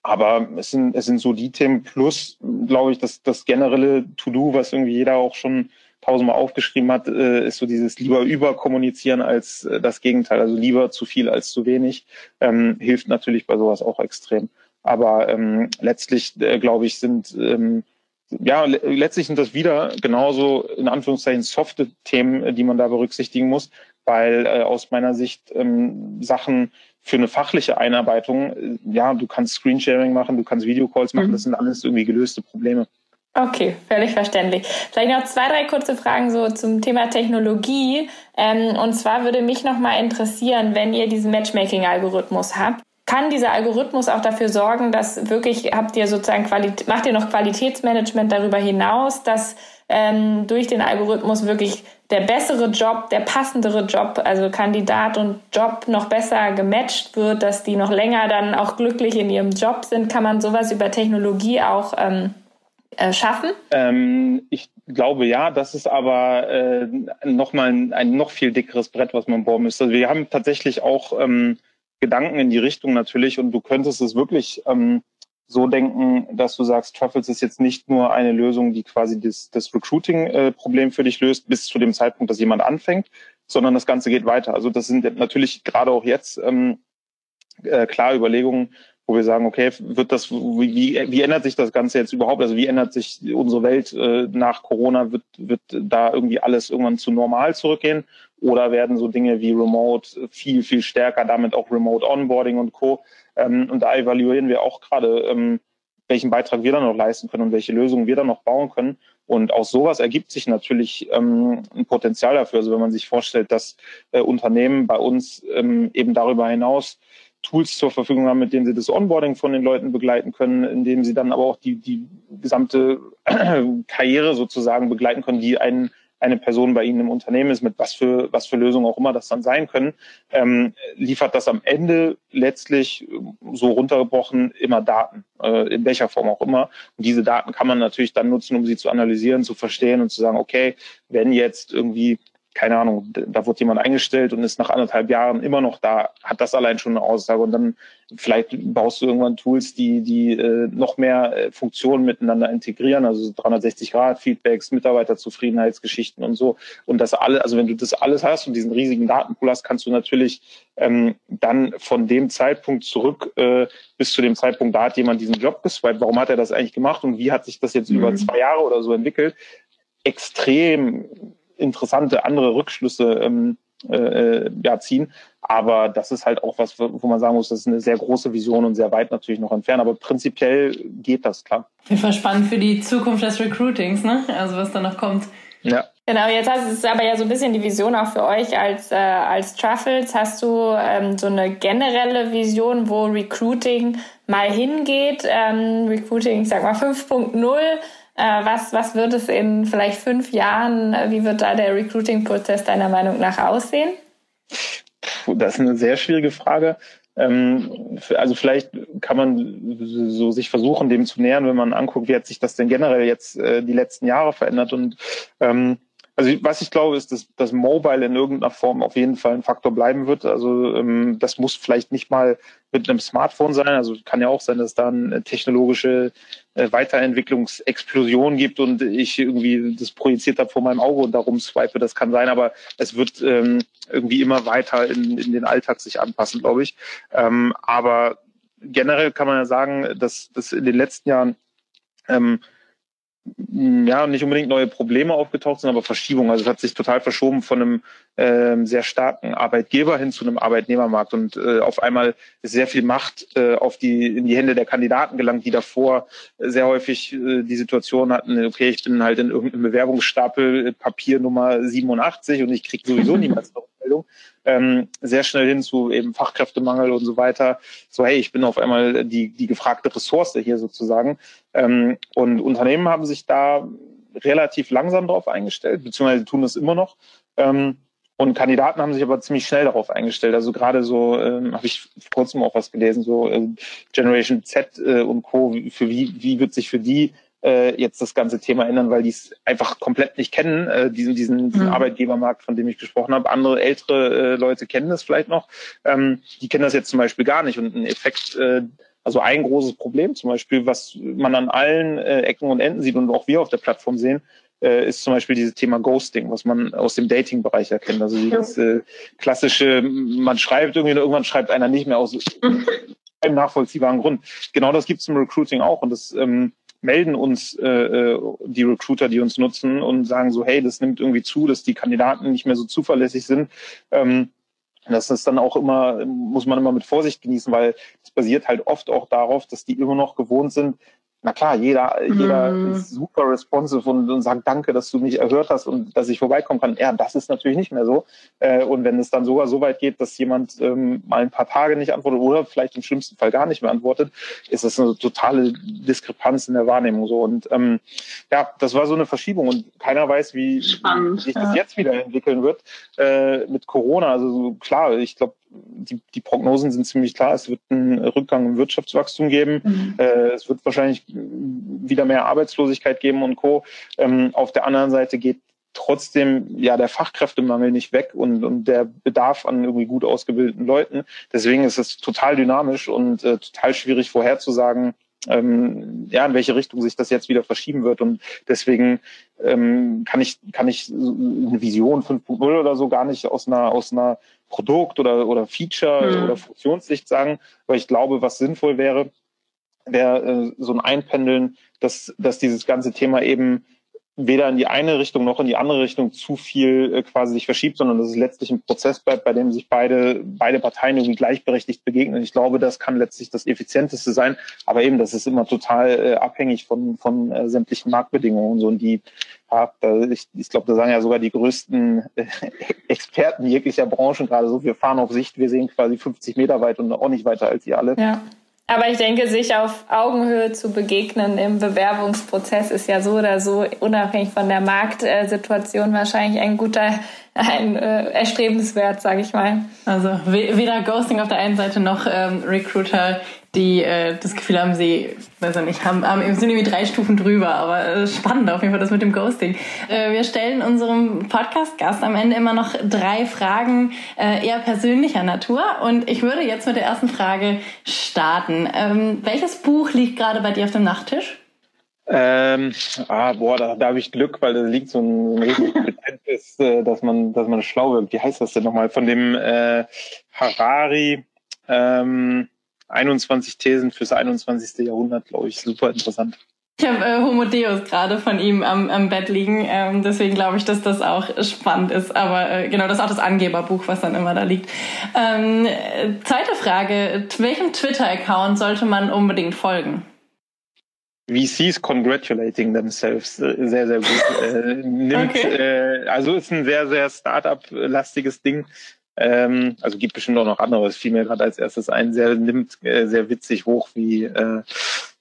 [SPEAKER 4] aber es sind, es sind so die Themen plus, glaube ich, das, das generelle To-Do, was irgendwie jeder auch schon tausendmal aufgeschrieben hat, äh, ist so dieses lieber überkommunizieren als äh, das Gegenteil. Also lieber zu viel als zu wenig. Ähm, hilft natürlich bei sowas auch extrem. Aber ähm, letztlich, äh, glaube ich, sind ähm, ja, letztlich sind das wieder genauso in Anführungszeichen softe Themen, die man da berücksichtigen muss, weil äh, aus meiner Sicht ähm, Sachen für eine fachliche Einarbeitung, äh, ja, du kannst Screensharing machen, du kannst Videocalls machen, mhm. das sind alles irgendwie gelöste Probleme.
[SPEAKER 3] Okay, völlig verständlich. Vielleicht noch zwei, drei kurze Fragen so zum Thema Technologie. Ähm, und zwar würde mich noch mal interessieren, wenn ihr diesen Matchmaking-Algorithmus habt, kann dieser Algorithmus auch dafür sorgen, dass wirklich habt ihr sozusagen Qualität, macht ihr noch Qualitätsmanagement darüber hinaus, dass ähm, durch den Algorithmus wirklich der bessere Job, der passendere Job, also Kandidat und Job noch besser gematcht wird, dass die noch länger dann auch glücklich in ihrem Job sind, kann man sowas über Technologie auch ähm, äh, schaffen?
[SPEAKER 4] Ähm, ich glaube ja, das ist aber äh, nochmal ein, ein noch viel dickeres Brett, was man bohren müsste. Also wir haben tatsächlich auch ähm, Gedanken in die Richtung natürlich und du könntest es wirklich ähm, so denken, dass du sagst, Truffles ist jetzt nicht nur eine Lösung, die quasi das, das Recruiting-Problem äh, für dich löst, bis zu dem Zeitpunkt, dass jemand anfängt, sondern das Ganze geht weiter. Also das sind natürlich gerade auch jetzt ähm, äh, klar Überlegungen, wo wir sagen, okay, wird das, wie, wie ändert sich das Ganze jetzt überhaupt? Also wie ändert sich unsere Welt äh, nach Corona? Wird, wird da irgendwie alles irgendwann zu normal zurückgehen? Oder werden so Dinge wie Remote viel, viel stärker, damit auch Remote Onboarding und Co. Ähm, und da evaluieren wir auch gerade, ähm, welchen Beitrag wir dann noch leisten können und welche Lösungen wir dann noch bauen können. Und aus sowas ergibt sich natürlich ähm, ein Potenzial dafür. Also wenn man sich vorstellt, dass äh, Unternehmen bei uns ähm, eben darüber hinaus Tools zur Verfügung haben, mit denen sie das Onboarding von den Leuten begleiten können, indem sie dann aber auch die, die gesamte Karriere sozusagen begleiten können, die einen eine Person bei Ihnen im Unternehmen ist, mit was für, was für Lösungen auch immer das dann sein können, ähm, liefert das am Ende letztlich so runtergebrochen immer Daten, äh, in welcher Form auch immer. Und diese Daten kann man natürlich dann nutzen, um sie zu analysieren, zu verstehen und zu sagen, okay, wenn jetzt irgendwie keine Ahnung, da wurde jemand eingestellt und ist nach anderthalb Jahren immer noch da, hat das allein schon eine Aussage. Und dann vielleicht baust du irgendwann Tools, die, die äh, noch mehr äh, Funktionen miteinander integrieren, also 360 Grad Feedbacks, Mitarbeiterzufriedenheitsgeschichten und so. Und das alle, also wenn du das alles hast und diesen riesigen Datenpool hast, kannst du natürlich ähm, dann von dem Zeitpunkt zurück äh, bis zu dem Zeitpunkt, da hat jemand diesen Job geswiped, warum hat er das eigentlich gemacht und wie hat sich das jetzt mhm. über zwei Jahre oder so entwickelt, extrem interessante andere Rückschlüsse ähm, äh, ja, ziehen. Aber das ist halt auch was, wo man sagen muss, das ist eine sehr große Vision und sehr weit natürlich noch entfernt. Aber prinzipiell geht das klar.
[SPEAKER 2] Jeden Fall spannend für die Zukunft des Recruitings, ne? Also was da noch kommt.
[SPEAKER 3] Ja. Genau, jetzt hast es aber ja so ein bisschen die Vision auch für euch als, äh, als Truffles. Hast du ähm, so eine generelle Vision, wo Recruiting mal hingeht? Ähm, Recruiting, ich sag mal 5.0 äh, was, was wird es in vielleicht fünf Jahren, äh, wie wird da der Recruiting-Prozess deiner Meinung nach aussehen?
[SPEAKER 4] Das ist eine sehr schwierige Frage. Ähm, also vielleicht kann man so sich versuchen, dem zu nähern, wenn man anguckt, wie hat sich das denn generell jetzt äh, die letzten Jahre verändert. Und ähm, also was ich glaube, ist, dass das Mobile in irgendeiner Form auf jeden Fall ein Faktor bleiben wird. Also ähm, das muss vielleicht nicht mal mit einem Smartphone sein. Also kann ja auch sein, dass da eine technologische äh, Weiterentwicklungsexplosion gibt und ich irgendwie das projiziert habe vor meinem Auge und darum swipe. Das kann sein, aber es wird ähm, irgendwie immer weiter in, in den Alltag sich anpassen, glaube ich. Ähm, aber generell kann man ja sagen, dass, dass in den letzten Jahren ähm, ja, nicht unbedingt neue Probleme aufgetaucht sind, aber Verschiebungen. Also es hat sich total verschoben von einem äh, sehr starken Arbeitgeber hin zu einem Arbeitnehmermarkt und äh, auf einmal sehr viel Macht äh, auf die in die Hände der Kandidaten gelangt, die davor sehr häufig äh, die Situation hatten, okay, ich bin halt in irgendeinem Bewerbungsstapel äh, Papier Nummer 87 und ich kriege sowieso niemals eine Rückmeldung. Ähm, sehr schnell hin zu eben Fachkräftemangel und so weiter. So, hey, ich bin auf einmal die, die gefragte Ressource hier sozusagen. Ähm, und Unternehmen haben sich da relativ langsam darauf eingestellt, beziehungsweise tun das immer noch. Ähm, und Kandidaten haben sich aber ziemlich schnell darauf eingestellt. Also gerade so ähm, habe ich vor kurzem auch was gelesen, so äh, Generation Z äh, und Co. Für wie, wie wird sich für die äh, jetzt das ganze Thema ändern, weil die es einfach komplett nicht kennen, äh, diesen, diesen, diesen mhm. Arbeitgebermarkt, von dem ich gesprochen habe. Andere ältere äh, Leute kennen das vielleicht noch. Ähm, die kennen das jetzt zum Beispiel gar nicht. Und ein Effekt, äh, also ein großes Problem zum Beispiel, was man an allen äh, Ecken und Enden sieht und auch wir auf der Plattform sehen, äh, ist zum Beispiel dieses Thema Ghosting, was man aus dem Dating-Bereich erkennt. Also dieses äh, klassische, man schreibt irgendwie, irgendwann schreibt einer nicht mehr aus einem nachvollziehbaren Grund. Genau das gibt es im Recruiting auch und das ähm, melden uns äh, äh, die Recruiter, die uns nutzen und sagen so, hey, das nimmt irgendwie zu, dass die Kandidaten nicht mehr so zuverlässig sind. Ähm, das ist dann auch immer, muss man immer mit Vorsicht genießen, weil es basiert halt oft auch darauf, dass die immer noch gewohnt sind, na klar, jeder, jeder mm. ist super responsive und, und sagt Danke, dass du mich erhört hast und dass ich vorbeikommen kann. Ja, das ist natürlich nicht mehr so. Äh, und wenn es dann sogar so weit geht, dass jemand ähm, mal ein paar Tage nicht antwortet oder vielleicht im schlimmsten Fall gar nicht mehr antwortet, ist das eine totale Diskrepanz in der Wahrnehmung so. Und ähm, ja, das war so eine Verschiebung und keiner weiß, wie, wie sich das jetzt wieder entwickeln wird äh, mit Corona. Also klar, ich glaube, die, die Prognosen sind ziemlich klar. Es wird einen Rückgang im Wirtschaftswachstum geben. Mhm. Äh, es wird wahrscheinlich wieder mehr Arbeitslosigkeit geben und Co. Ähm, auf der anderen Seite geht trotzdem ja der Fachkräftemangel nicht weg und, und der Bedarf an irgendwie gut ausgebildeten Leuten. Deswegen ist es total dynamisch und äh, total schwierig vorherzusagen, ähm, ja, in welche Richtung sich das jetzt wieder verschieben wird. Und deswegen ähm, kann ich, kann ich eine Vision 5.0 oder so gar nicht aus einer, aus einer Produkt- oder, oder Feature- mhm. oder Funktionssicht sagen, weil ich glaube, was sinnvoll wäre, wäre äh, so ein Einpendeln, dass, dass dieses ganze Thema eben weder in die eine Richtung noch in die andere Richtung zu viel äh, quasi sich verschiebt, sondern dass es letztlich ein Prozess bleibt, bei dem sich beide, beide Parteien irgendwie gleichberechtigt begegnen. Ich glaube, das kann letztlich das Effizienteste sein, aber eben, das ist immer total äh, abhängig von, von äh, sämtlichen Marktbedingungen und so. Und die, ja, da, ich, ich glaube, da sagen ja sogar die größten äh, Experten jeglicher Branchen gerade so, wir fahren auf Sicht, wir sehen quasi 50 Meter weit und auch nicht weiter als ihr alle.
[SPEAKER 3] Ja. Aber ich denke, sich auf Augenhöhe zu begegnen im Bewerbungsprozess ist ja so oder so unabhängig von der Marktsituation wahrscheinlich ein guter, ein äh, erstrebenswert, sage ich mal.
[SPEAKER 2] Also weder Ghosting auf der einen Seite noch ähm, Recruiter die äh, das Gefühl haben, sie, weiß ich nicht, haben, haben sind irgendwie drei Stufen drüber, aber äh, spannend auf jeden Fall das mit dem Ghosting. Äh, wir stellen unserem Podcast-Gast am Ende immer noch drei Fragen äh, eher persönlicher Natur und ich würde jetzt mit der ersten Frage starten. Ähm, welches Buch liegt gerade bei dir auf dem Nachttisch?
[SPEAKER 4] Ähm, ah, boah, da, da habe ich Glück, weil da liegt so ein, ein richtig Kompetenz, äh, dass man, dass man schlau wird. Wie heißt das denn nochmal? Von dem äh, Harari. Ähm, 21 Thesen fürs 21. Jahrhundert, glaube ich, super interessant.
[SPEAKER 2] Ich habe äh, Homo Deus gerade von ihm am, am Bett liegen, ähm, deswegen glaube ich, dass das auch spannend ist. Aber äh, genau, das ist auch das Angeberbuch, was dann immer da liegt. Ähm, zweite Frage, welchem Twitter-Account sollte man unbedingt folgen?
[SPEAKER 4] VCs congratulating themselves äh, sehr, sehr gut. äh, nimmt, okay. äh, also ist ein sehr, sehr Startup-lastiges Ding. Ähm, also gibt bestimmt auch noch andere, es fiel mir gerade als erstes ein, sehr nimmt äh, sehr witzig hoch, wie äh,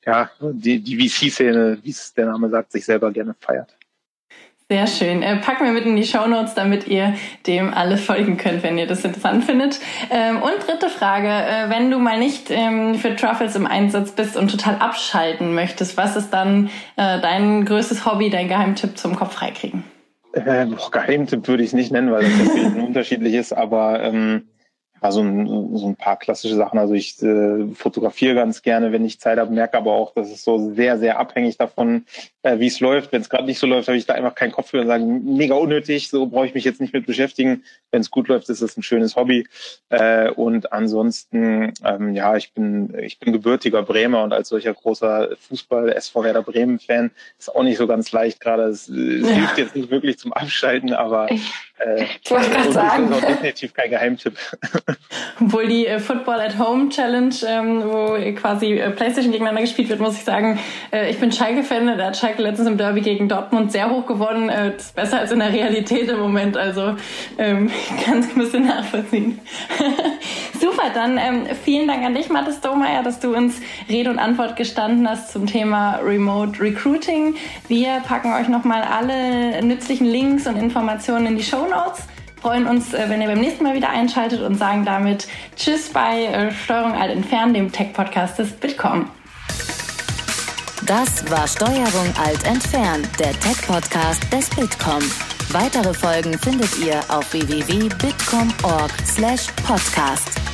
[SPEAKER 4] ja, die, die VC-Szene, wie es der Name sagt, sich selber gerne feiert.
[SPEAKER 2] Sehr schön. Äh, packen wir mit in die Show Notes, damit ihr dem alle folgen könnt, wenn ihr das interessant findet. Ähm, und dritte Frage, äh, wenn du mal nicht ähm, für Truffles im Einsatz bist und total abschalten möchtest, was ist dann äh, dein größtes Hobby, dein Geheimtipp zum Kopf freikriegen?
[SPEAKER 4] Äh, Geheimtipp würde ich es nicht nennen, weil das natürlich unterschiedlich ist, aber ähm, ja, so ein, so ein paar klassische Sachen. Also ich äh, fotografiere ganz gerne, wenn ich Zeit habe, merke aber auch, dass es so sehr, sehr abhängig davon, äh, wie es läuft. Wenn es gerade nicht so läuft, habe ich da einfach keinen Kopf für und sage, mega unnötig, so brauche ich mich jetzt nicht mit beschäftigen. Wenn es gut läuft, ist es ein schönes Hobby. Äh, und ansonsten, ähm, ja, ich bin, ich bin gebürtiger Bremer und als solcher großer Fußball-SV Werder Bremen-Fan ist auch nicht so ganz leicht gerade. Es, es ja. hilft jetzt nicht wirklich zum Abschalten, aber
[SPEAKER 3] äh, ich wollte gerade sagen.
[SPEAKER 4] Das ist definitiv kein Geheimtipp.
[SPEAKER 2] Obwohl die äh, Football at Home Challenge, ähm, wo quasi äh, Playstation gegeneinander gespielt wird, muss ich sagen, äh, ich bin Schalke-Fan, da hat Schalke letztens im Derby gegen Dortmund sehr hoch gewonnen. Äh, ist besser als in der Realität im Moment, also ähm, kann es ein bisschen nachvollziehen. Super, dann ähm, vielen Dank an dich, Mathis Domeyer, dass du uns Rede und Antwort gestanden hast zum Thema Remote Recruiting. Wir packen euch nochmal alle nützlichen Links und Informationen in die Show Notes. Freuen uns, äh, wenn ihr beim nächsten Mal wieder einschaltet und sagen damit Tschüss bei äh, Steuerung Alt Entfernen, dem Tech-Podcast des Bitkom.
[SPEAKER 1] Das war Steuerung Alt Entfernen, der Tech-Podcast des Bitkom. Weitere Folgen findet ihr auf www.bitkom.org/podcast.